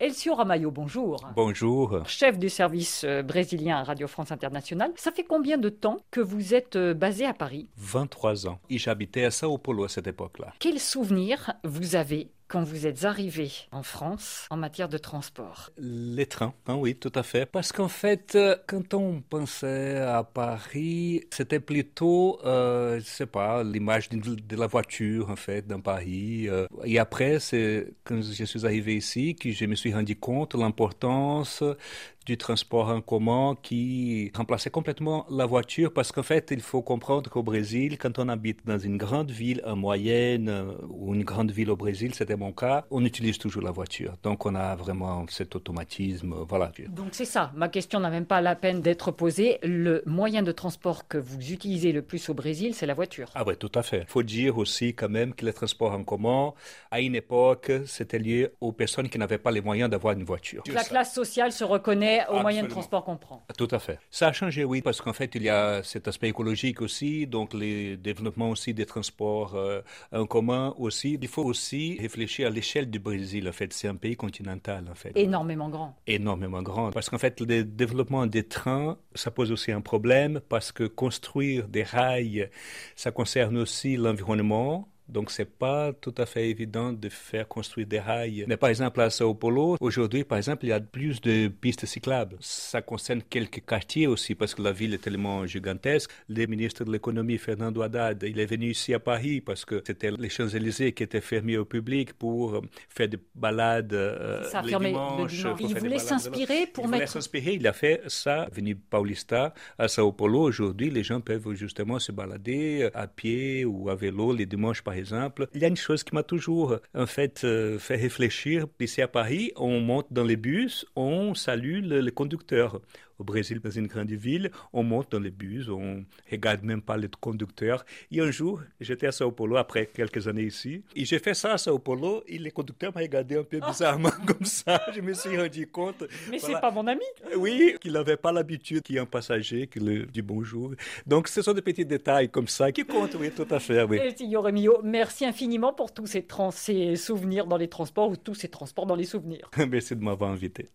Elcio Ramayo, bonjour. Bonjour. Chef du service euh, brésilien à Radio France Internationale. Ça fait combien de temps que vous êtes euh, basé à Paris? 23 ans. Et j'habitais à Sao Paulo à cette époque-là. Quels souvenirs vous avez quand vous êtes arrivé en France en matière de transport Les trains, hein, oui, tout à fait. Parce qu'en fait, euh, quand on pensait à Paris, c'était plutôt, euh, je sais pas, l'image de, la voiture, en fait, dans Paris. Euh. Et après, c'est quand je suis arrivé ici que je me suis rendu compte de l'importance du transport en commun qui remplaçait complètement la voiture parce qu'en fait, il faut comprendre qu'au Brésil, quand on habite dans une grande ville, en moyenne, euh, ou une grande ville au Brésil, c'était mon cas, on utilise toujours la voiture. Donc on a vraiment cet automatisme, voilà. Donc c'est ça, ma question n'a même pas la peine d'être posée. Le moyen de transport que vous utilisez le plus au Brésil, c'est la voiture. Ah oui, tout à fait. Il faut dire aussi quand même que le transport en commun, à une époque, c'était lié aux personnes qui n'avaient pas les moyens d'avoir une voiture. La classe sociale se reconnaît aux moyens de transport qu'on prend. Tout à fait. Ça a changé, oui, parce qu'en fait, il y a cet aspect écologique aussi, donc le développement aussi des transports euh, en commun aussi. Il faut aussi réfléchir à l'échelle du Brésil, en fait. C'est un pays continental, en fait. Énormément grand. Énormément grand. Parce qu'en fait, le développement des trains, ça pose aussi un problème parce que construire des rails, ça concerne aussi l'environnement donc, c'est pas tout à fait évident de faire construire des rails. Mais par exemple, à Sao Paulo, aujourd'hui, par exemple, il y a plus de pistes cyclables. Ça concerne quelques quartiers aussi, parce que la ville est tellement gigantesque. Le ministre de l'économie, Fernando Haddad, il est venu ici à Paris parce que c'était les Champs-Élysées qui étaient fermés au public pour faire des balades euh, ça, les dimanches. Le dimanche. Il voulait s'inspirer pour il mettre... Il voulait s'inspirer, il a fait ça, venu Paulista, à Sao Paulo. Aujourd'hui, les gens peuvent justement se balader à pied ou à vélo les dimanches, par exemple, il y a une chose qui m'a toujours en fait euh, fait réfléchir. Ici à Paris, on monte dans les bus, on salue le, le conducteur au Brésil, dans une grande ville, on monte dans les bus, on regarde même pas le conducteur. Et un jour, j'étais à Sao Paulo, après quelques années ici, et j'ai fait ça à Sao Paulo, et le conducteur m'a regardé un peu bizarrement comme ça. Je me suis rendu compte. Mais voilà. c'est pas mon ami Oui, qu'il n'avait pas l'habitude qu'il y ait un passager qui le dit bonjour. Donc, ce sont des petits détails comme ça qui comptent, oui, tout à fait. Oui. Et merci infiniment pour tous ces, souvenirs dans les transports ou tous ces transports dans les souvenirs. merci de m'avoir invité.